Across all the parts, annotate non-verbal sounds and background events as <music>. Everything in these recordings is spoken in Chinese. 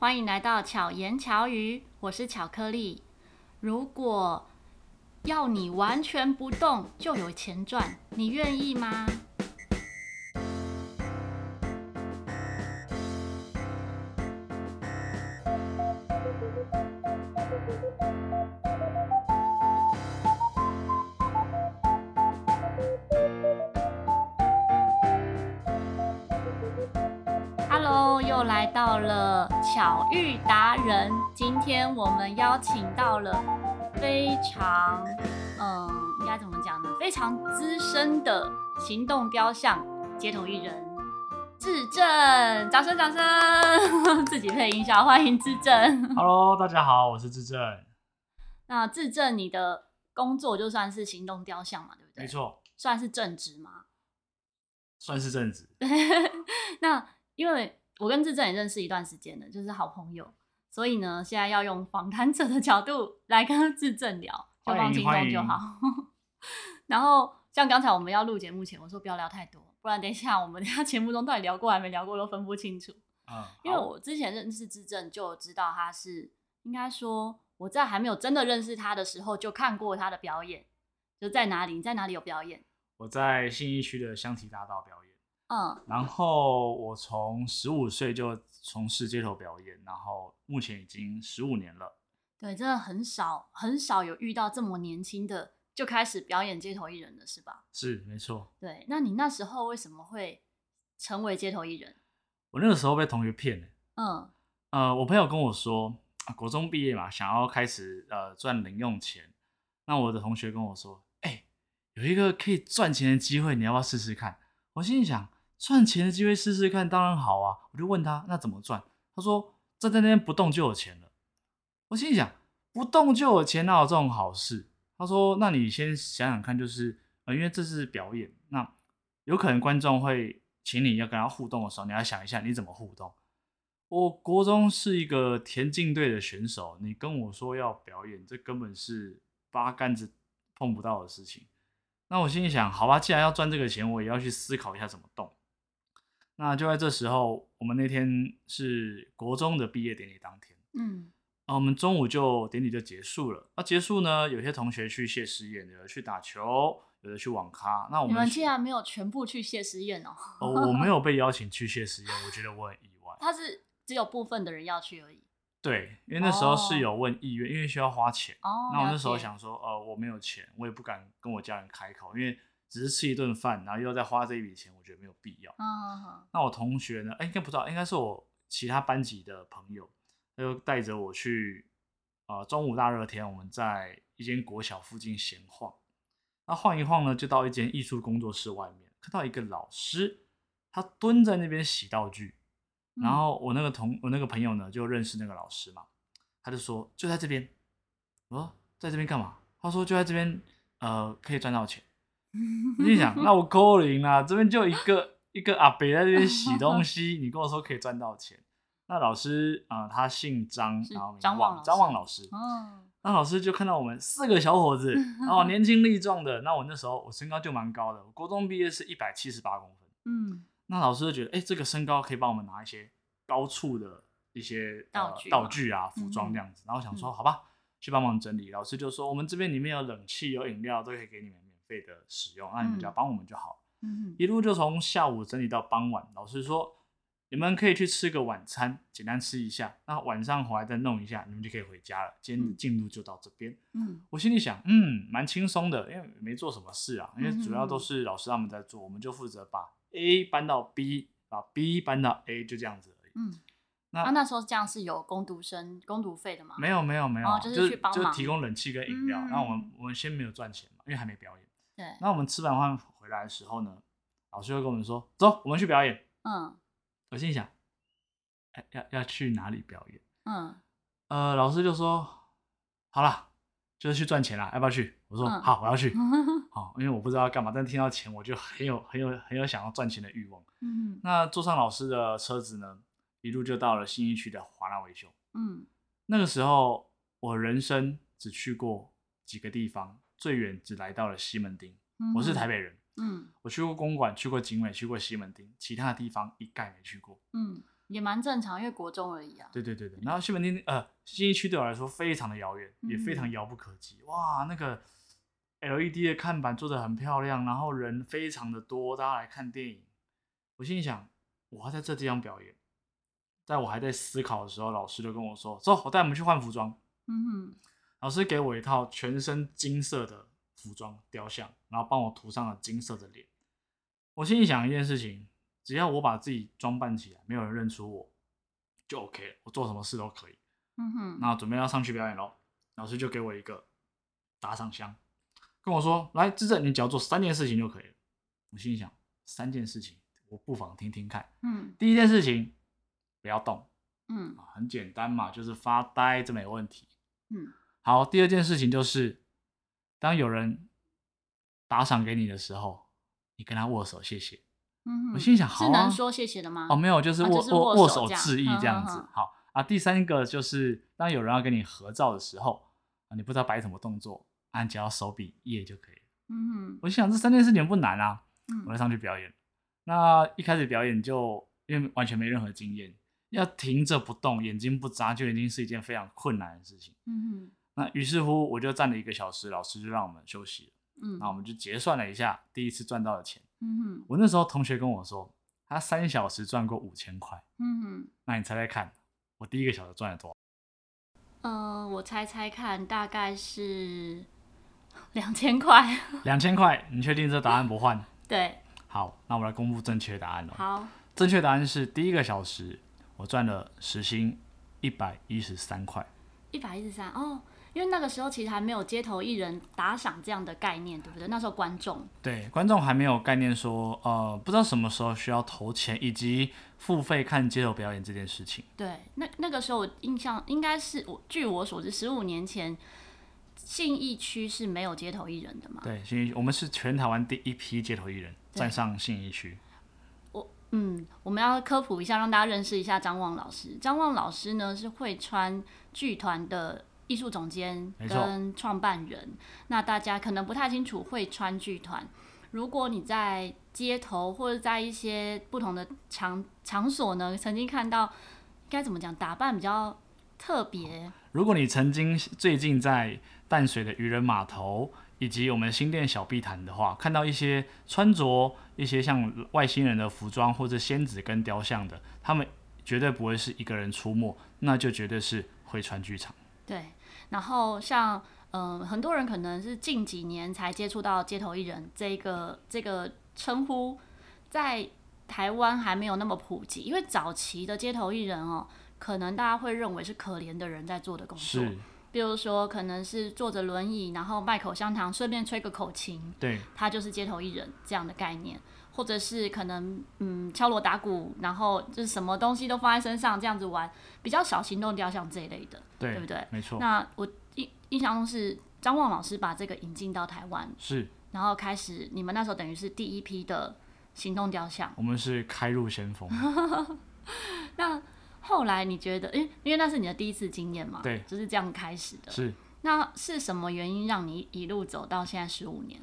欢迎来到巧言巧语，我是巧克力。如果要你完全不动就有钱赚，你愿意吗？巧遇达人，今天我们邀请到了非常，嗯，应该怎么讲呢？非常资深的行动雕像街头艺人智正，掌声掌声，<laughs> 自己配音效，欢迎智正。Hello，大家好，我是智正。那智正，你的工作就算是行动雕像嘛，对不对？没错，算是正职吗？算是正职。<laughs> 那因为。我跟志正也认识一段时间了，就是好朋友，所以呢，现在要用访谈者的角度来跟志正聊，就放轻松就好。<laughs> 然后像刚才我们要录节目前，我说不要聊太多，不然等一下我们等下节目中到底聊过还没聊过都分不清楚。嗯，因为我之前认识志正就知道他是，应该说我在还没有真的认识他的时候就看过他的表演，就在哪里？你在哪里有表演？我在信义区的香堤大道表演。嗯，然后我从十五岁就从事街头表演，然后目前已经十五年了。对，真的很少很少有遇到这么年轻的就开始表演街头艺人的是吧？是，没错。对，那你那时候为什么会成为街头艺人？我那个时候被同学骗了。嗯，呃，我朋友跟我说，国中毕业嘛，想要开始呃赚零用钱。那我的同学跟我说，哎、欸，有一个可以赚钱的机会，你要不要试试看？我心里想。赚钱的机会试试看，当然好啊！我就问他，那怎么赚？他说站在那边不动就有钱了。我心里想，不动就有钱，哪有这种好事？他说，那你先想想看，就是呃，因为这是表演，那有可能观众会请你要跟他互动的时候，你要想一下你怎么互动。我国中是一个田径队的选手，你跟我说要表演，这根本是八竿子碰不到的事情。那我心里想，好吧，既然要赚这个钱，我也要去思考一下怎么动。那就在这时候，我们那天是国中的毕业典礼当天，嗯，啊，我们中午就典礼就结束了。那结束呢，有些同学去谢师宴，有的去打球，有的去网咖。那我们，你们竟然没有全部去谢师宴哦？哦，我没有被邀请去谢师宴，我觉得我很意外。<laughs> 他是只有部分的人要去而已。对，因为那时候是有问意愿，哦，因为需要花钱。哦，那我那时候想说，呃，我没有钱，我也不敢跟我家人开口，因为。只是吃一顿饭，然后又要再花这一笔钱，我觉得没有必要。嗯，那我同学呢？哎，应该不知道，应该是我其他班级的朋友，他就带着我去。呃，中午大热天，我们在一间国小附近闲晃。那晃一晃呢，就到一间艺术工作室外面，看到一个老师，他蹲在那边洗道具。然后我那个同我那个朋友呢，就认识那个老师嘛，他就说就在这边。我说在这边干嘛？他说就在这边，呃，可以赚到钱。我就想，那我扣零啊，这边就一个 <laughs> 一个阿伯在这边洗东西，你跟我说可以赚到钱。那老师啊、呃，他姓张，然后张望张望老师。哦，那老师就看到我们四个小伙子，<laughs> 然后年轻力壮的。那我那时候我身高就蛮高的，我国中毕业是一百七十八公分。嗯，那老师就觉得，哎、欸，这个身高可以帮我们拿一些高处的一些、呃、道具道具啊、服装这样子。嗯、然后想说，好吧，去帮忙整理。老师就说，我们这边里面有冷气、有饮料，都可以给你们。费的使用，那你们只要帮我们就好。嗯，一路就从下午整理到傍晚。老师说，你们可以去吃个晚餐，简单吃一下。那晚上回来再弄一下，你们就可以回家了。今天的进度就到这边。嗯，我心里想，嗯，蛮轻松的，因为没做什么事啊。因为主要都是老师他们在做，我们就负责把 A 搬到 B，把 B 搬到 A，就这样子而已。嗯，那、啊、那时候这样是有工读生工读费的吗？没有，没有，没有，哦、就是去帮忙，就提供冷气跟饮料。嗯、那我们我们先没有赚钱嘛，因为还没表演。对，那我们吃完饭回来的时候呢，老师会跟我们说：“走，我们去表演。”嗯，我心想：“哎，要要去哪里表演？”嗯，呃，老师就说：“好了，就是去赚钱了，要不要去？”我说：“嗯、好，我要去。<laughs> ”好，因为我不知道要干嘛，但听到钱，我就很有很有很有想要赚钱的欲望。嗯，那坐上老师的车子呢，一路就到了新一区的华纳维修。嗯，那个时候我人生只去过几个地方。最远只来到了西门町，嗯、我是台北人，嗯，我去过公馆，去过景美，去过西门町，其他的地方一概没去过，嗯，也蛮正常，因为国中而已啊。对对对对，然后西门町呃新一区对我来说非常的遥远，也非常遥不可及。嗯、哇，那个 LED 的看板做得很漂亮，然后人非常的多，大家来看电影。我心里想，我还在这地方表演，在我还在思考的时候，老师就跟我说：“走，我带我们去换服装。”嗯哼，老师给我一套全身金色的服装雕像，然后帮我涂上了金色的脸。我心里想一件事情。只要我把自己装扮起来，没有人认出我，就 OK 了。我做什么事都可以。嗯哼。那准备要上去表演喽，老师就给我一个打赏箱，跟我说：“来，志正，你只要做三件事情就可以了。”我心里想，三件事情，我不妨听听看。嗯。第一件事情，不要动。嗯。很简单嘛，就是发呆，这没问题。嗯。好，第二件事情就是，当有人打赏给你的时候，你跟他握手，谢谢。我心想，好、啊，是能说谢谢的吗？哦，没有，就是握、啊就是、握握手致意这样子。呵呵呵好啊，第三个就是当有人要跟你合照的时候，啊，你不知道摆什么动作，按只要手比耶就可以了。嗯哼，我心想这三件事情不难啊。嗯，我要上去表演。那一开始表演就因为完全没任何经验，要停着不动，眼睛不眨，就已经是一件非常困难的事情。嗯哼，那于是乎我就站了一个小时，老师就让我们休息了。嗯，那我们就结算了一下第一次赚到的钱。嗯哼，我那时候同学跟我说，他三小时赚过五千块。嗯哼，那你猜猜看，我第一个小时赚了多少？嗯、呃，我猜猜看，大概是 <laughs> 两千块。<laughs> 两千块，你确定这答案不换？<laughs> 对。好，那我来公布正确答案了。好，正确答案是第一个小时我赚了时薪一百一十三块。一百一十三哦。因为那个时候其实还没有街头艺人打赏这样的概念，对不对？那时候观众对观众还没有概念说，呃，不知道什么时候需要投钱以及付费看街头表演这件事情。对，那那个时候我印象应该是我据我所知，十五年前信义区是没有街头艺人的嘛？对，信义我们是全台湾第一批街头艺人站上信义区。我嗯，我们要科普一下，让大家认识一下张望老师。张望老师呢是会川剧团的。艺术总监跟创办人，那大家可能不太清楚会川剧团。如果你在街头或者在一些不同的场场所呢，曾经看到该怎么讲，打扮比较特别。如果你曾经最近在淡水的渔人码头以及我们新店小碧潭的话，看到一些穿着一些像外星人的服装或者仙子跟雕像的，他们绝对不会是一个人出没，那就绝对是会川剧场。对。然后像嗯、呃，很多人可能是近几年才接触到街头艺人这个这个称呼，在台湾还没有那么普及，因为早期的街头艺人哦，可能大家会认为是可怜的人在做的工作，比如说可能是坐着轮椅，然后卖口香糖，顺便吹个口琴，对，他就是街头艺人这样的概念。或者是可能嗯敲锣打鼓，然后就是什么东西都放在身上这样子玩，比较少行动雕像这一类的，对，对不对？没错。那我印印象中是张望老师把这个引进到台湾，是，然后开始你们那时候等于是第一批的行动雕像，我们是开路先锋。<laughs> 那后来你觉得，哎，因为那是你的第一次经验嘛，对，就是这样开始的。是。那是什么原因让你一路走到现在十五年？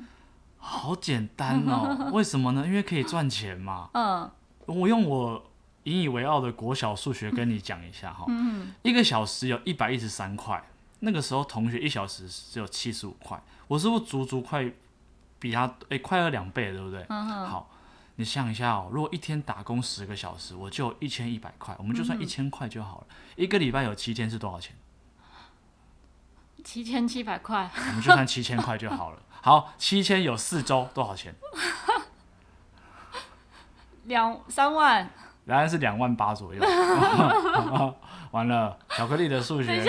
好简单哦，<laughs> 为什么呢？因为可以赚钱嘛。嗯，我用我引以为傲的国小数学跟你讲一下哈。嗯，一个小时有一百一十三块，那个时候同学一小时只有七十五块，我是不是足足快比他诶快了两倍，对不对？嗯，好，你想一下哦，如果一天打工十个小时，我就一千一百块，我们就算一千块就好了。一个礼拜有七天是多少钱？七千七百块，我们就算七千块就好了。好，七千有四周多少钱？<laughs> 两三万，答案是两万八左右。<laughs> <laughs> 完了，巧克力的数学，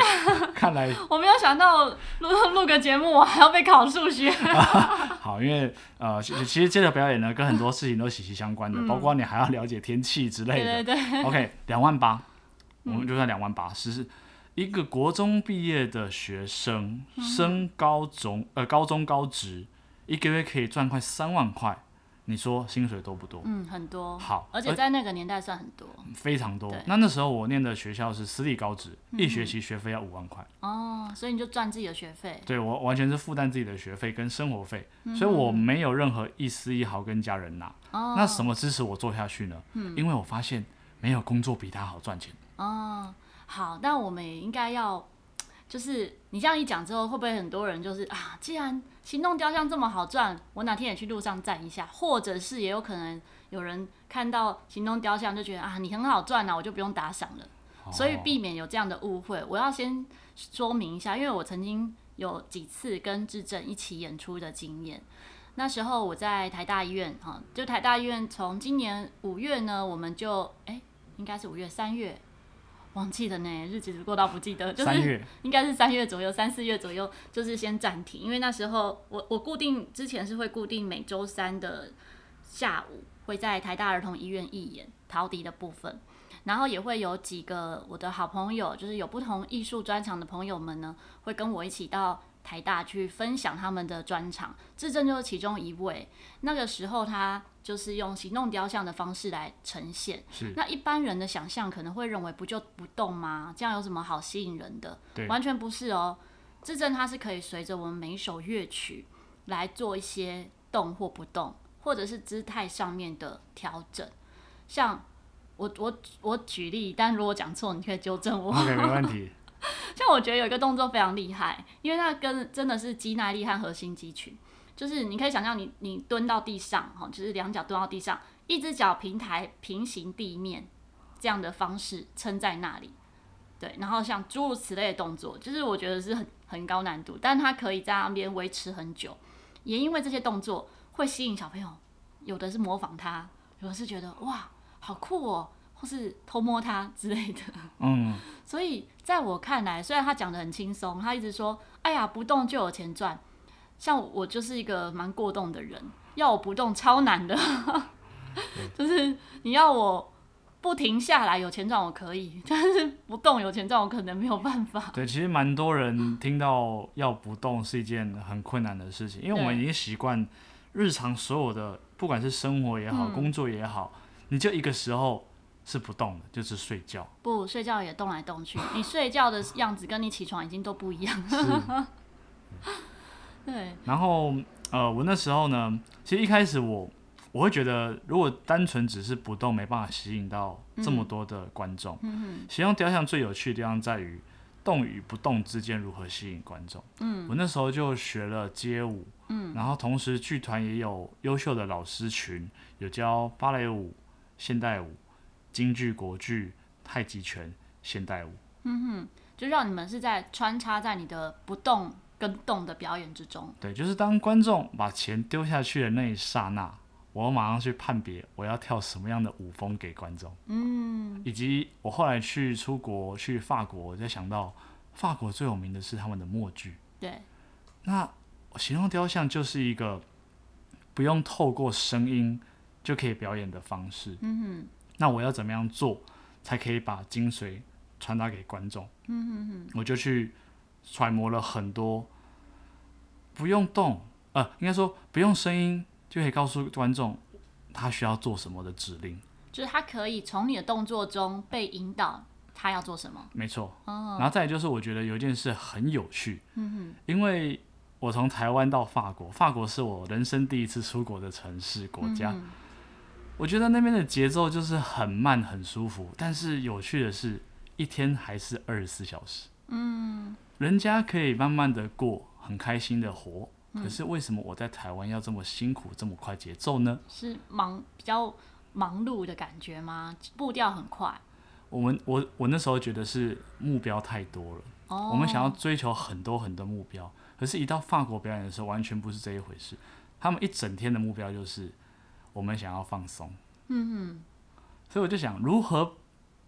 看来我没有想到录录个节目我还要被考数学。好，因为呃，其实街头表演呢，跟很多事情都息息相关的，嗯、包括你还要了解天气之类的。对对对。OK，两万八，我们就算两万八，是。一个国中毕业的学生，升高中，呃，高中高职，一个月可以赚快三万块，你说薪水多不多？嗯，很多。好，而且在那个年代算很多，非常多。那那时候我念的学校是私立高职，嗯、一学期学费要五万块。哦，所以你就赚自己的学费？对，我完全是负担自己的学费跟生活费，嗯、所以我没有任何一丝一毫跟家人拿。哦，那什么支持我做下去呢？嗯，因为我发现没有工作比他好赚钱。哦，好，那我们也应该要，就是你这样一讲之后，会不会很多人就是啊，既然行动雕像这么好赚，我哪天也去路上站一下，或者是也有可能有人看到行动雕像就觉得啊，你很好赚啊，我就不用打赏了。哦。所以避免有这样的误会，我要先说明一下，因为我曾经有几次跟志正一起演出的经验。那时候我在台大医院，哈，就台大医院从今年五月呢，我们就哎、欸，应该是五月三月。忘记了呢，日子过到不记得，就是 <laughs> 应该是三月左右，三四月左右，就是先暂停，因为那时候我我固定之前是会固定每周三的下午会在台大儿童医院义演陶笛的部分，然后也会有几个我的好朋友，就是有不同艺术专长的朋友们呢，会跟我一起到。台大去分享他们的专场，智正就是其中一位。那个时候他就是用行动雕像的方式来呈现。是。那一般人的想象可能会认为不就不动吗？这样有什么好吸引人的？对。完全不是哦。智正他是可以随着我们每一首乐曲来做一些动或不动，或者是姿态上面的调整。像我我我举例，但如果讲错，你可以纠正我。OK，没问题。<laughs> 像我觉得有一个动作非常厉害，因为它跟真的是肌耐力和核心肌群，就是你可以想象你你蹲到地上，哈，就是两脚蹲到地上，一只脚平台平行地面这样的方式撑在那里，对，然后像诸如此类的动作，就是我觉得是很很高难度，但它可以在那边维持很久，也因为这些动作会吸引小朋友，有的是模仿他，有的是觉得哇好酷哦。或是偷摸他之类的，<laughs> 嗯，所以在我看来，虽然他讲的很轻松，他一直说，哎呀，不动就有钱赚。像我就是一个蛮过动的人，要我不动超难的，<laughs> 就是你要我不停下来有钱赚我可以，但是不动有钱赚我可能没有办法。对，其实蛮多人听到要不动是一件很困难的事情，因为我们已经习惯日常所有的，不管是生活也好，嗯，工作也好，你就一个时候。是不动的，就是睡觉。不睡觉也动来动去，<laughs> 你睡觉的样子跟你起床已经都不一样了。对。然后呃，我那时候呢，其实一开始我我会觉得，如果单纯只是不动，没办法吸引到这么多的观众。嗯。行动雕像最有趣的地方在于动与不动之间如何吸引观众。嗯。我那时候就学了街舞。嗯。然后同时剧团也有优秀的老师群，有教芭蕾舞、现代舞。京剧、国剧、太极拳、现代舞，嗯哼，就让你们是在穿插在你的不动跟动的表演之中。对，就是当观众把钱丢下去的那一刹那，我马上去判别我要跳什么样的舞风给观众。嗯，以及我后来去出国去法国，我就想到法国最有名的是他们的默剧。对，那行动雕像就是一个不用透过声音就可以表演的方式。嗯哼。那我要怎么样做，才可以把精髓传达给观众？嗯嗯嗯，我就去揣摩了很多，不用动，呃，应该说不用声音就可以告诉观众他需要做什么的指令。就是他可以从你的动作中被引导，他要做什么？没错。哦。然后再就是，我觉得有一件事很有趣。因为我从台湾到法国，法国是我人生第一次出国的城市国家。嗯我觉得那边的节奏就是很慢很舒服，但是有趣的是，一天还是二十四小时。嗯，人家可以慢慢的过，很开心的活。嗯，可是为什么我在台湾要这么辛苦，这么快节奏呢？是忙比较忙碌的感觉吗？步调很快。我们我我那时候觉得是目标太多了。哦，我们想要追求很多很多目标，可是，一到法国表演的时候，完全不是这一回事。他们一整天的目标就是。我们想要放松，嗯哼，所以我就想如何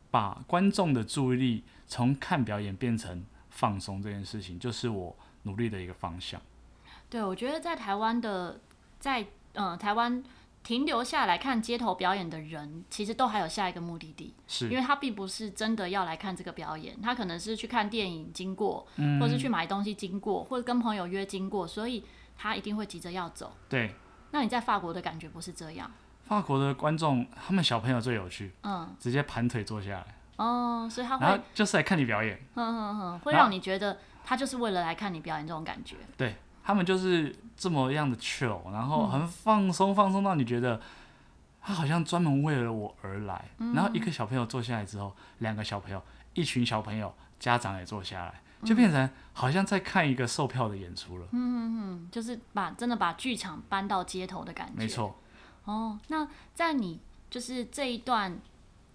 把观众的注意力从看表演变成放松这件事情，就是我努力的一个方向。对，我觉得在台湾的，在呃台湾停留下来看街头表演的人，其实都还有下一个目的地，是因为他并不是真的要来看这个表演，他可能是去看电影经过，嗯，或是去买东西经过，或者跟朋友约经过，所以他一定会急着要走。对。那你在法国的感觉不是这样？法国的观众，他们小朋友最有趣，嗯，直接盘腿坐下来，哦，所以他会，然后就是来看你表演，嗯嗯嗯，会让你觉得他就是为了来看你表演这种感觉。对，他们就是这么样的 chill，然后很放松，放松到你觉得他好像专门为了我而来。嗯、然后一个小朋友坐下来之后，两个小朋友，一群小朋友，家长也坐下来，就变成好像在看一个售票的演出了。嗯嗯嗯，就是把真的把剧场搬到街头的感觉。没错。哦，那在你就是这一段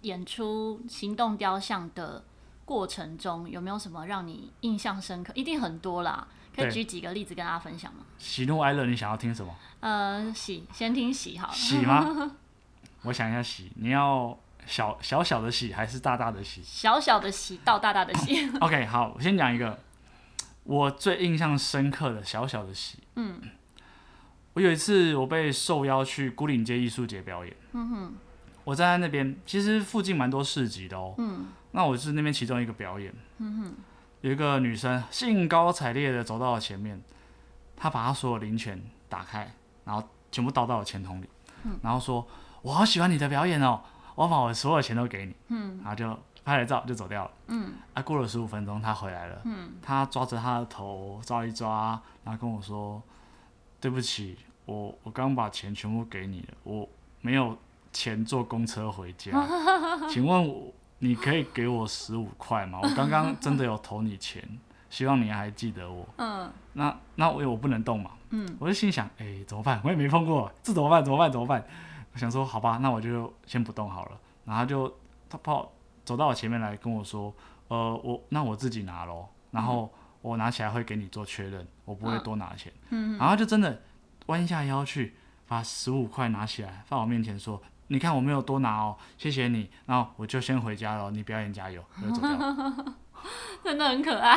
演出《行动雕像》的过程中，有没有什么让你印象深刻？一定很多啦，可以举几个例子跟大家分享吗？喜怒哀乐，你想要听什么？呃，喜，先听喜好了。喜吗？<laughs> 我想一下，喜，你要小小小的喜还是大大的喜？小小的喜到大大的喜。<laughs> OK，好，我先讲一个我最印象深刻的小小的喜。嗯。我有一次，我被受邀去孤岭街艺术节表演。嗯哼，我站在那边，其实附近蛮多市集的哦。嗯，那我是那边其中一个表演。嗯哼，有一个女生兴高采烈的走到了前面，她把她所有零钱打开，然后全部倒到了钱桶里，嗯，然后说：“我好喜欢你的表演哦，我把我所有钱都给你。”嗯，然后就拍了照就走掉了。嗯，啊，过了十五分钟，他回来了。嗯，他抓着他的头抓一抓，然后跟我说。对不起，我我刚把钱全部给你了，我没有钱坐公车回家，<laughs> 请问我你可以给我十五块吗？我刚刚真的有投你钱，<laughs> 希望你还记得我。嗯，那那我我不能动嘛。嗯，我就心想，哎，怎么办？我也没碰过，这怎么办？怎么办？怎么办？我想说，好吧，那我就先不动好了。然后就他跑走到我前面来跟我说，呃，我那我自己拿咯。然后。我拿起来会给你做确认，我不会多拿钱。嗯，然后就真的弯下腰去把十五块拿起来放我面前说：“你看我没有多拿哦，谢谢你。”然后我就先回家了，你表演加油，我就走掉。<laughs> <laughs> 真的很可爱。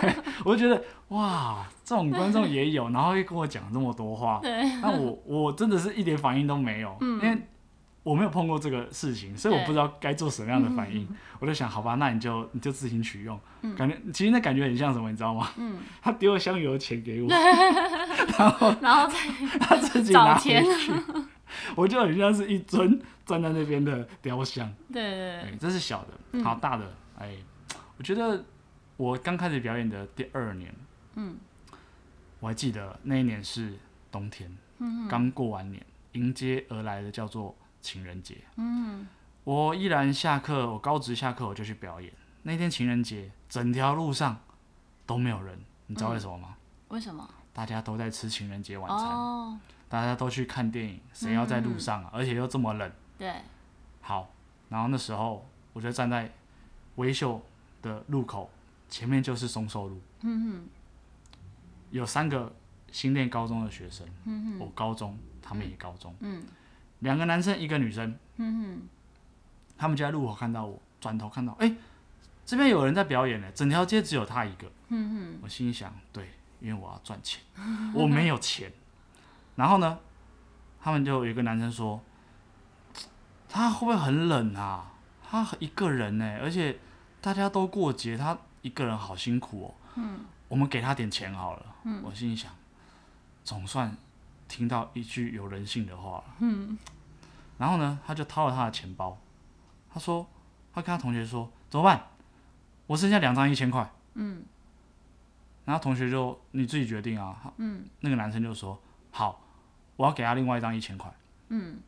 对，<laughs> 我就觉得哇，这种观众也有，然后又跟我讲这么多话。对。那我我真的是一点反应都没有，嗯、因为。我没有碰过这个事情，所以我不知道该做什么样的反应。我就想，好吧，那你就你就自行取用。嗯、感觉其实那感觉很像什么，你知道吗？嗯、他丢了香油钱给我，<laughs> 然后然后再他自己拿回去，我就很像是一尊站在那边的雕像。对对对，这是小的，好大的。嗯、哎，我觉得我刚开始表演的第二年，嗯，我还记得那一年是冬天，嗯，刚过完年，迎接而来的叫做。情人节，嗯，我依然下课，我高职下课我就去表演。那天情人节，整条路上都没有人，你知道为什么吗？嗯、为什么？大家都在吃情人节晚餐，哦、大家都去看电影，谁要在路上啊？嗯、而且又这么冷。对。好，然后那时候我就站在微秀的路口，前面就是松寿路。有三个新店高中的学生，我高中，他们也高中，嗯。两个男生，一个女生，他们就在路口看到我，转头看到，哎，这边有人在表演呢，整条街只有他一个，我心里想，对，因为我要赚钱，<laughs> 我没有钱，然后呢，他们就有一个男生说，他会不会很冷啊？他一个人呢，而且大家都过节，他一个人好辛苦哦，嗯，我们给他点钱好了，嗯，我心里想，总算。听到一句有人性的话，嗯，然后呢，他就掏了他的钱包，他说，他跟他同学说，怎么办？我剩下两张一千块，嗯，然后同学就你自己决定啊，嗯，那个男生就说，好，我要给他另外一张一千块，嗯，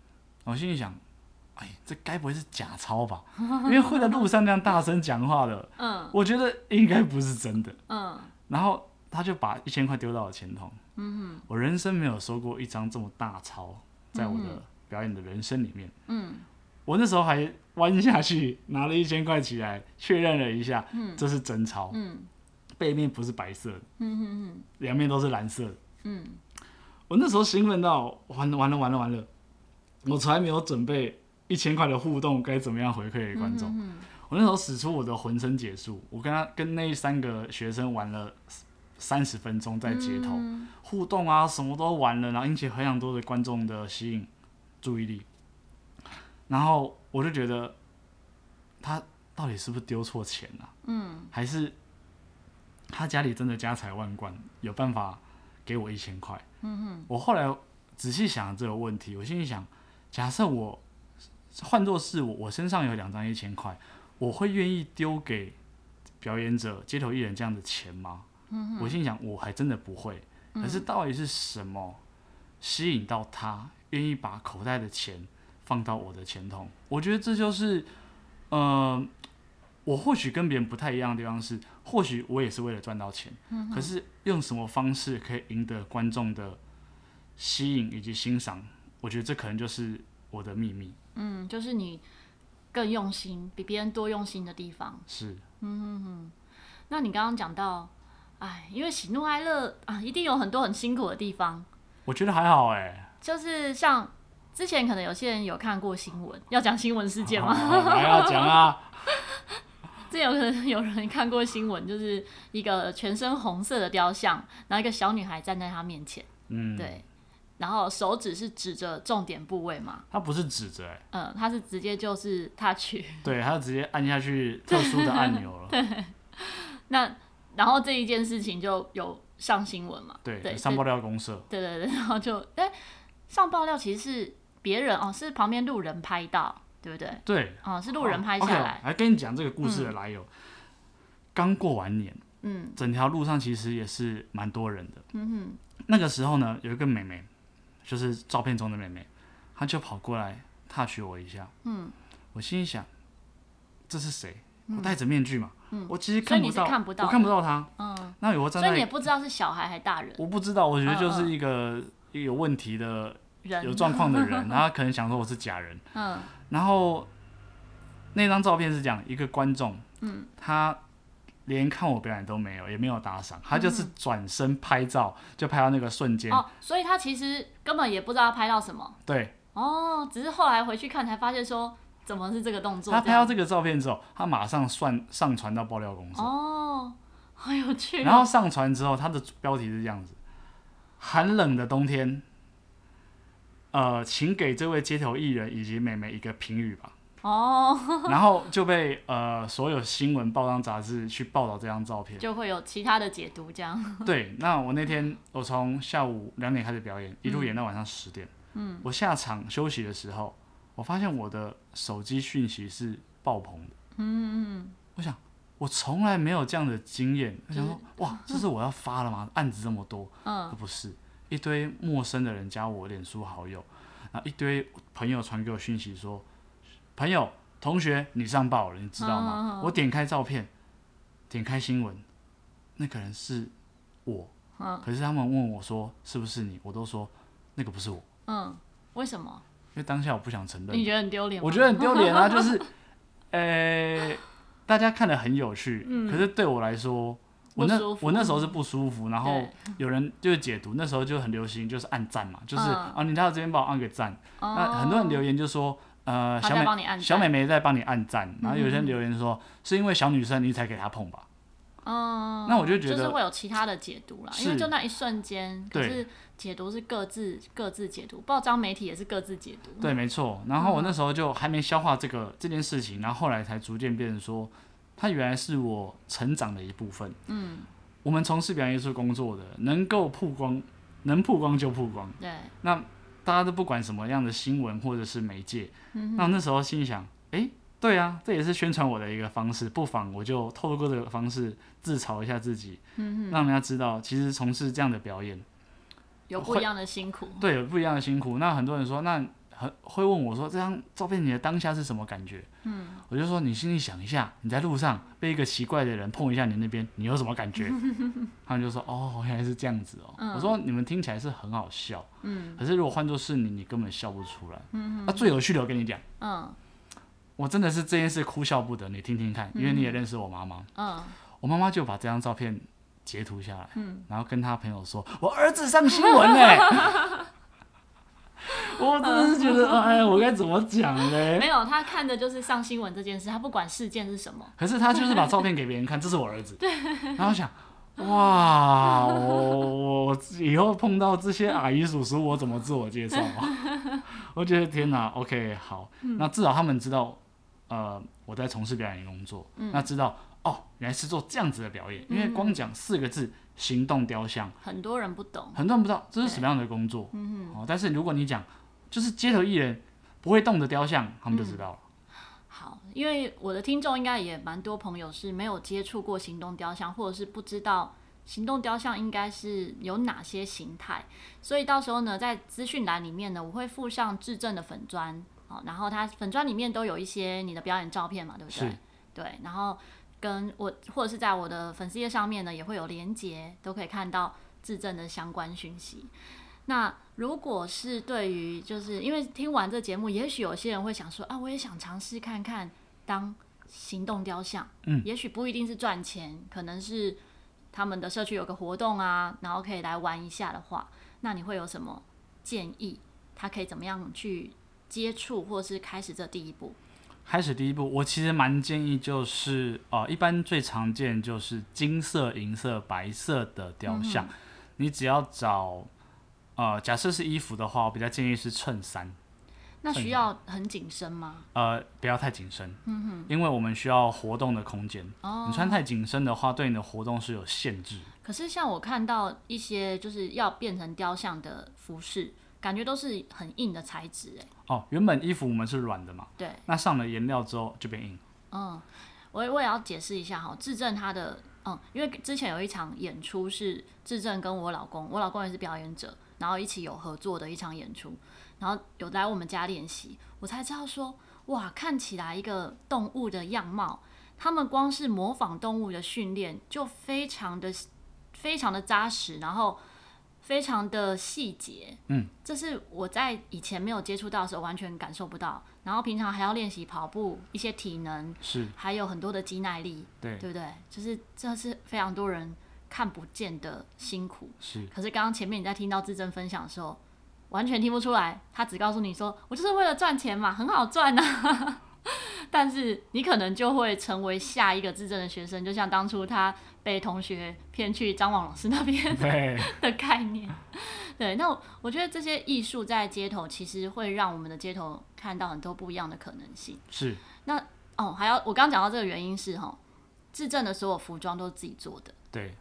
我心里想，哎，这该不会是假钞吧？<laughs> 因为会在路上那样大声讲话的，嗯，我觉得应该不是真的，嗯，然后他就把一千块丢到了钱筒。嗯，我人生没有收过一张这么大钞，在我的表演的人生里面。嗯，我那时候还弯下去拿了一千块起来，确认了一下，嗯，这是真钞，嗯，背面不是白色的，嗯嗯嗯，两面都是蓝色的，嗯，我那时候兴奋到完了完了完了完了，我从来没有准备一千块的互动该怎么样回馈给观众，我那时候使出我的浑身解数，我跟他跟那三个学生玩了。三十分钟在街头、嗯、互动啊，什么都玩了，然后引起非常多的观众的吸引注意力，然后我就觉得他到底是不是丢错钱了、啊？嗯，还是他家里真的家财万贯，有办法给我一千块？嗯哼，我后来仔细想这个问题，我心里想，假设我换作是我，我身上有两张一千块，我会愿意丢给表演者、街头艺人这样的钱吗？我心想，我还真的不会。可是到底是什么吸引到他，愿意把口袋的钱放到我的钱筒。我觉得这就是，呃，我或许跟别人不太一样的地方是，或许我也是为了赚到钱，嗯，可是用什么方式可以赢得观众的吸引以及欣赏，我觉得这可能就是我的秘密。嗯，就是你更用心，比别人多用心的地方。是，嗯嗯嗯。那你刚刚讲到，哎，因为喜怒哀乐啊，一定有很多很辛苦的地方。我觉得还好哎、欸，就是像之前可能有些人有看过新闻，要讲新闻事件吗？还要讲啊。<laughs> 之前有可能有人看过新闻，就是一个全身红色的雕像，然后一个小女孩站在他面前，嗯，对，然后手指是指着重点部位嘛？他不是指着、欸，嗯，他是直接就是 touch，<laughs> 对，他就直接按下去特殊的按钮了。<laughs> 对，那然后这一件事情就有上新闻嘛？对，对，上爆料公社。对对对，然后就哎、<laughs> 欸，上爆料其实是别人哦，是旁边路人拍到。对不对？对，哦，是路人拍下来。来、okay, 跟你讲这个故事的来由。刚、嗯、过完年，嗯，整条路上其实也是蛮多人的。嗯哼。那个时候呢，有一个妹妹，就是照片中的妹妹，她就跑过来 touch 我一下。嗯。我心里想，这是谁？我戴着面具嘛。嗯。我其实看不到，看不到，我看不到她。嗯。那有我站在，所以你也不知道是小孩还是大人。我不知道，我觉得就是一个有问题的、人有状况的人，<laughs> 然后可能想说我是假人。嗯。然后。那张照片是这样，一个观众，嗯，他连看我表演都没有，也没有打赏，他就是转身拍照，就拍到那个瞬间。哦，所以他其实根本也不知道他拍到什么。对。哦，只是后来回去看才发现说，怎么是这个动作？他拍到这个照片之后，他马上算上传到爆料公司。哦，好有趣哦。然后上传之后，他的标题是这样子：寒冷的冬天，呃，请给这位街头艺人以及妹妹一个评语吧。哦，然后就被呃所有新闻报章杂志去报道这张照片，就会有其他的解读这样。对，那我那天我从下午两点开始表演，一路演到晚上十点。嗯，我下场休息的时候，我发现我的手机讯息是爆棚的。嗯嗯，我想我从来没有这样的经验，我想说哇，这是我要发了吗？案子这么多，嗯，不是一堆陌生的人加我脸书好友，然后一堆朋友传给我讯息说。朋友、同学，你上报了，你知道吗？我点开照片，点开新闻，那个人是我。嗯。可是他们问我说：“是不是你？”我都说：“那个不是我。”嗯。为什么？因为当下我不想承认。你觉得很丢脸吗？我觉得很丢脸啊！<laughs> 就是，呃、欸，大家看得很有趣，嗯、可是对我来说，我那我那时候是不舒服。然后有人就是解读，那时候就很流行，就是按赞嘛，就是、嗯、啊，你到这边帮我按个赞。嗯、那很多人留言就说。呃，小美小美眉在帮你按赞，然后有些人留言说、嗯、是因为小女生你才给她碰吧。嗯，那我就觉得就是会有其他的解读啦，因为就那一瞬间，可是解读是各自各自解读，报章媒体也是各自解读。对，没错。然后我那时候就还没消化这个、嗯、这件事情，然后后来才逐渐变成说，它原来是我成长的一部分。嗯，我们从事表演艺术工作的，能够曝光，能曝光就曝光。对，那。大家都不管什么样的新闻或者是媒介，嗯、那我那时候心里想，哎、欸，对啊，这也是宣传我的一个方式，不妨我就透过这个方式自嘲一下自己，嗯、让人家知道，其实从事这样的表演有不一样的辛苦，对，有不一样的辛苦。那很多人说，那。很会问我说：“这张照片你的当下是什么感觉？”嗯，我就说：“你心里想一下，你在路上被一个奇怪的人碰一下你那边，你有什么感觉？” <laughs> 他们就说：“哦，原来是这样子哦。嗯”我说：“你们听起来是很好笑，嗯，可是如果换作是你，你根本笑不出来。嗯”那最有趣的，我跟你讲，嗯，我真的是这件事哭笑不得，你听听看，因为你也认识我妈妈，嗯，我妈妈就把这张照片截图下来，嗯，然后跟他朋友说：“我儿子上新闻呢。” <laughs> <laughs> 我真的是觉得，哎，我该怎么讲呢？没有，他看的就是上新闻这件事，他不管事件是什么。可是他就是把照片给别人看，这是我儿子。<laughs> 对。然后想，哇，我我以后碰到这些阿姨叔叔，我怎么自我介绍啊？<laughs> 我觉得天哪，OK，好，嗯，那至少他们知道，呃，我在从事表演工作，嗯，那知道哦，原来是做这样子的表演，因为光讲四个字“行动雕像”，很多人不懂，很多人不知道这是什么样的工作。嗯哦，但是如果你讲。就是街头艺人不会动的雕像，他们就知道了。嗯。好，因为我的听众应该也蛮多朋友是没有接触过行动雕像，或者是不知道行动雕像应该是有哪些形态，所以到时候呢，在资讯栏里面呢，我会附上质证的粉砖，好，然后它粉砖里面都有一些你的表演照片嘛，对不对？对，然后跟我或者是在我的粉丝页上面呢，也会有连接，都可以看到自证的相关讯息。那如果是对于，就是因为听完这节目，也许有些人会想说啊，我也想尝试看看当行动雕像，嗯，也许不一定是赚钱，可能是他们的社区有个活动啊，然后可以来玩一下的话，那你会有什么建议？他可以怎么样去接触，或是开始这第一步？开始第一步，我其实蛮建议就是，呃，一般最常见就是金色、银色、白色的雕像，嗯、你只要找。呃，假设是衣服的话，我比较建议是衬衫。那需要很紧身吗？呃，不要太紧身。嗯哼。因为我们需要活动的空间。哦。你穿太紧身的话，对你的活动是有限制。可是像我看到一些就是要变成雕像的服饰，感觉都是很硬的材质哎。哦，原本衣服我们是软的嘛。对。那上了颜料之后就变硬。嗯，我我也要解释一下哈，智正他的嗯，因为之前有一场演出是智正跟我老公，我老公也是表演者。然后一起有合作的一场演出，然后有来我们家练习，我才知道说，哇，看起来一个动物的样貌，他们光是模仿动物的训练就非常的非常的扎实，然后非常的细节，嗯，这是我在以前没有接触到的时候完全感受不到。然后平常还要练习跑步，一些体能，是，还有很多的肌耐力，对，对不对？就是这是非常多人。看不见的辛苦是，可是刚刚前面你在听到智正分享的时候，完全听不出来，他只告诉你说，我就是为了赚钱嘛，很好赚呐。但是你可能就会成为下一个自证的学生，就像当初他被同学骗去张望老师那边的概念。对，那我觉得这些艺术在街头其实会让我们的街头看到很多不一样的可能性。是，那哦，还要我刚刚讲到这个原因是哈，自证的所有服装都是自己做的。对。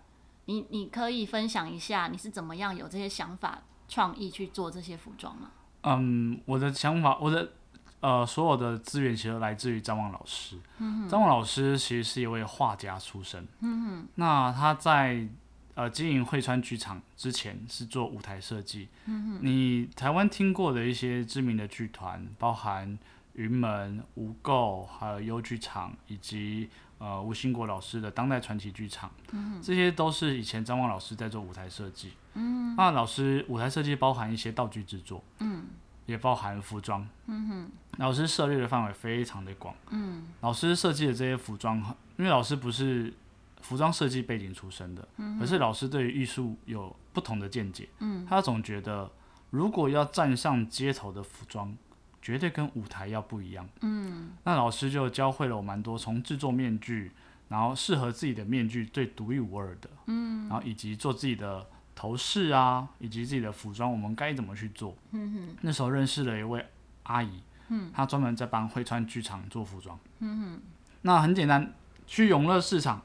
你你可以分享一下你是怎么样有这些想法创意去做这些服装吗？嗯，我的想法，我的呃所有的资源其实来自于张望老师。嗯，张望老师其实是一位画家出身。嗯哼。那他在呃经营汇川剧场之前是做舞台设计。嗯哼。你台湾听过的一些知名的剧团，包含云门、无垢，还有优剧场以及。呃，吴兴国老师的当代传奇剧场，嗯，这些都是以前张望老师在做舞台设计。嗯，那老师舞台设计包含一些道具制作，嗯，也包含服装。嗯哼，老师涉猎的范围非常的广。嗯，老师设计的这些服装，因为老师不是服装设计背景出身的，嗯，可是老师对于艺术有不同的见解。嗯，他总觉得如果要站上街头的服装。绝对跟舞台要不一样。嗯，那老师就教会了我蛮多，从制作面具，然后适合自己的面具最独一无二的，嗯，然后以及做自己的头饰啊，以及自己的服装，我们该怎么去做？嗯哼，那时候认识了一位阿姨，嗯，她专门在帮汇川剧场做服装。嗯哼，那很简单，去永乐市场，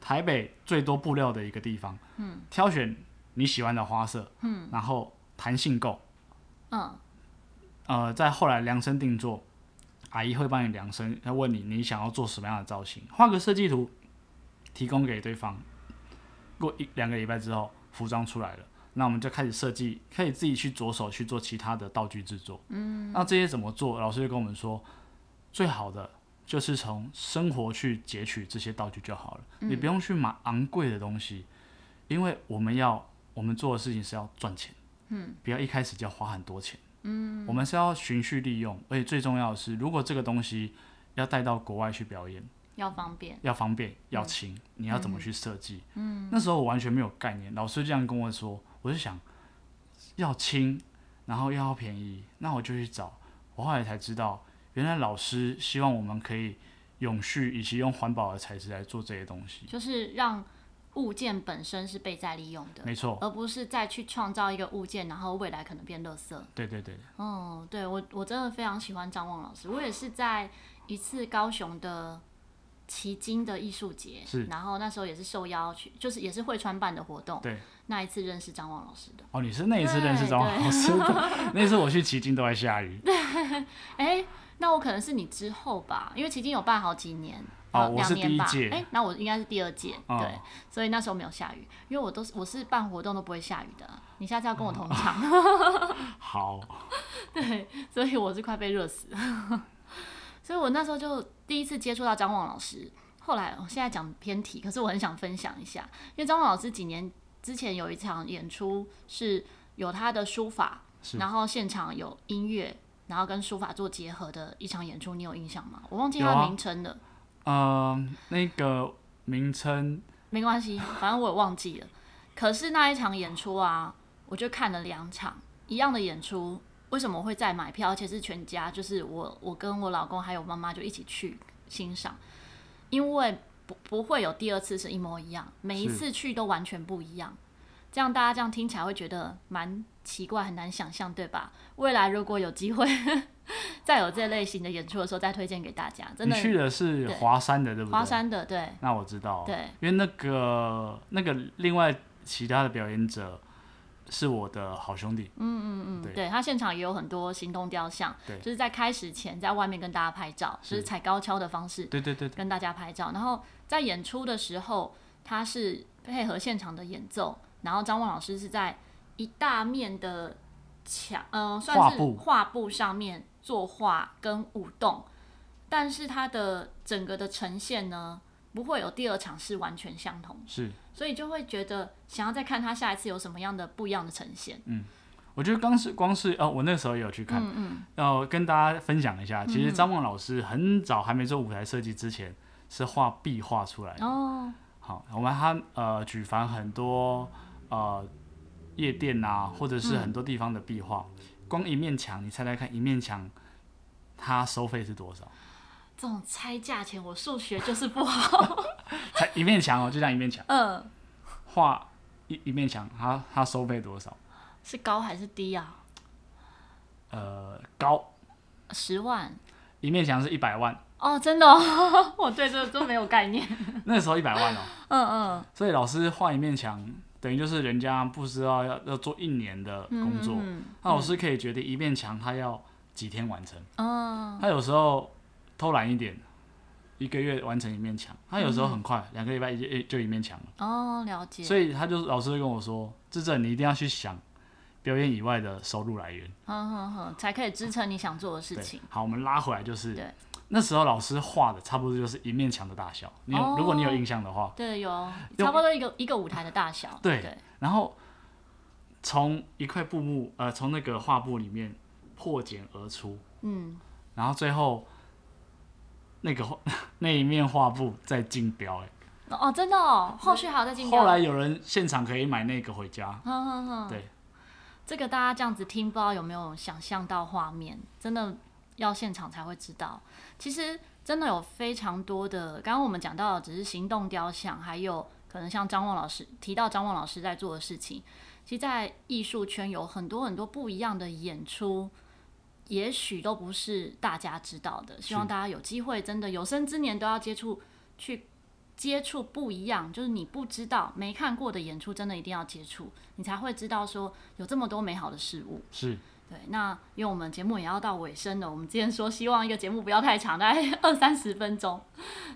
台北最多布料的一个地方，嗯，挑选你喜欢的花色，嗯，然后弹性够，嗯。呃，在后来量身定做，阿姨会帮你量身，要问你你想要做什么样的造型，画个设计图，提供给对方。过一两个礼拜之后，服装出来了，那我们就开始设计，可以自己去着手去做其他的道具制作。嗯，那这些怎么做？老师就跟我们说，最好的就是从生活去截取这些道具就好了，嗯，你不用去买昂贵的东西，因为我们要我们做的事情是要赚钱，嗯，不要一开始就要花很多钱。嗯，我们是要循序利用，而且最重要的是，如果这个东西要带到国外去表演，要方便，要方便，要轻，嗯，你要怎么去设计？嗯，那时候我完全没有概念，老师这样跟我说，我就想要轻，然后又要便宜，那我就去找，我后来才知道，原来老师希望我们可以永续，以及用环保的材质来做这些东西，就是让。物件本身是被再利用的，没错，而不是再去创造一个物件，然后未来可能变垃圾。对对对。嗯，对我我真的非常喜欢张望老师，我也是在一次高雄的旗津的艺术节，是，然后那时候也是受邀去，就是也是汇川办的活动，对，那一次认识张望老师的。哦，你是那一次认识张望老师的？<laughs> 那次我去旗津都在下雨。<laughs> 对，哎、欸，那我可能是你之后吧，因为旗津有办好几年。哦，我是第一届，哎、欸，那我应该是第二届、哦，对，所以那时候没有下雨，因为我都是我是办活动都不会下雨的。你下次要跟我同场。<laughs> 好。对，所以我是快被热死了。所以我那时候就第一次接触到张望老师。后来我现在讲偏题，可是我很想分享一下，因为张望老师几年之前有一场演出是有他的书法，然后现场有音乐，然后跟书法做结合的一场演出，你有印象吗？我忘记他的名称了。嗯、啊呃，那个名称没关系，反正我也忘记了。可是那一场演出啊，我就看了两场一样的演出。为什么会再买票？而且是全家，就是我、我跟我老公还有妈妈就一起去欣赏，因为不不会有第二次是一模一样，每一次去都完全不一样。这样大家这样听起来会觉得蛮奇怪，很难想象，对吧？未来如果有机会 <laughs> 再有这类型的演出的时候，再推荐给大家。真的，你去的是华山的，对不对？华山的，对。那我知道，对，因为那个那个另外其他的表演者。是我的好兄弟。嗯嗯嗯，对，对他现场也有很多行动雕像，对，就是在开始前在外面跟大家拍照，是。就是踩高跷的方式，对对对，跟大家拍照。然后在演出的时候，他是配合现场的演奏，然后张望老师是在一大面的墙，嗯、呃，算是画布上面作画跟舞动，但是他的整个的呈现呢，不会有第二场是完全相同，是，所以就会觉得想要再看他下一次有什么样的不一样的呈现。嗯，我觉得刚是光是哦，我那时候也有去看，嗯嗯，要跟大家分享一下，其实张望老师很早还没做舞台设计之前，是画壁画出来的。哦，好，我们他呃举凡很多呃夜店啊，或者是很多地方的壁画，嗯，光一面墙，你猜猜看，一面墙他收费是多少？这种猜价钱，我数学就是不好。<laughs> 才一面墙哦，就这样一面墙。嗯。画一一面墙，他他收费多少？是高还是低啊？呃，高。十万。一面墙是一百万。哦，真的、哦？<laughs> 我对这个都没有概念。<laughs> 那时候一百万哦。嗯嗯。所以老师画一面墙，等于就是人家不知道要要做一年的工作，嗯嗯、那老师可以决定一面墙他要几天完成。嗯。他有时候。偷懒一点，一个月完成一面墙。他有时候很快，两、嗯、个礼拜一就一面墙了。哦，了解。所以他就老师会跟我说：“智正，你一定要去想表演以外的收入来源，好好好，才可以支撑你想做的事情。”好，我们拉回来就是，那时候老师画的差不多就是一面墙的大小。你有、哦，如果你有印象的话，对，有差不多一个一个舞台的大小。对，对然后从一块布幕，呃，从那个画布里面破茧而出。嗯，然后最后。那个 <laughs> 那一面画布在竞标哎，哦，真的哦，后续还有在竞标。后来有人现场可以买那个回家。哼哼哼，对，这个大家这样子听，不知道有没有想象到画面？真的要现场才会知道。其实真的有非常多的，刚刚我们讲到的只是行动雕像，还有可能像张望老师提到张望老师在做的事情。其实，在艺术圈有很多很多不一样的演出。也许都不是大家知道的，希望大家有机会，真的有生之年都要接触，去接触不一样，就是你不知道、没看过的演出，真的一定要接触，你才会知道说有这么多美好的事物。是，对。那因为我们节目也要到尾声了，我们之前说希望一个节目不要太长，大概 <laughs> 二三十分钟。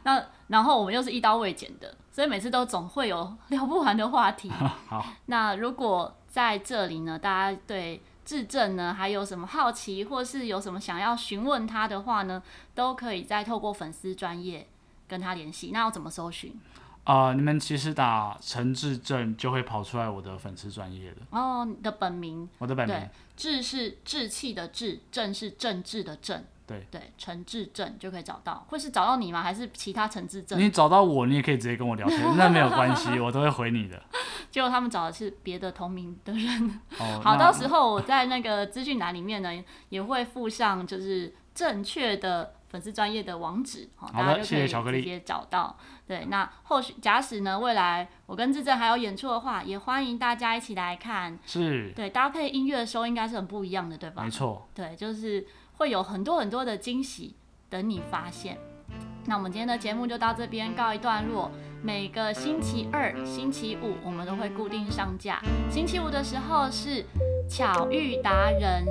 那然后我们又是一刀未剪的，所以每次都总会有聊不完的话题。<laughs> 好，那如果在这里呢，大家对。智正呢，还有什么好奇，或是有什么想要询问他的话呢，都可以再透过粉丝专业跟他联系。那要怎么搜寻？啊、呃，你们其实打陈志正就会跑出来我的粉丝专业的。哦，你的本名？我的本名。志是志气的志，正是政治的政。对对，陈志正就可以找到，会是找到你吗？还是其他陈志正？你找到我，你也可以直接跟我聊天，那没有关系，<laughs> 我都会回你的。结果他们找的是别的同名的人。哦，<laughs> 好，到时候我在那个资讯栏里面呢，也会附上就是正确的粉丝专业的网址，好，大家就可以直接找到。对，那后续假使呢，未来我跟志正还有演出的话，也欢迎大家一起来看。是。对，搭配音乐的时候应该是很不一样的，对吧？没错。对，就是。会有很多很多的惊喜等你发现。那我们今天的节目就到这边告一段落。每个星期二星期五我们都会固定上架。星期五的时候是巧遇达人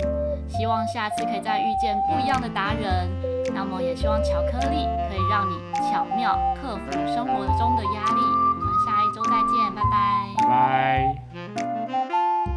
希望下次可以再遇见不一样的达人。那么也希望巧克力可以让你巧妙克服生活中的压力。我们下一周再见拜拜。拜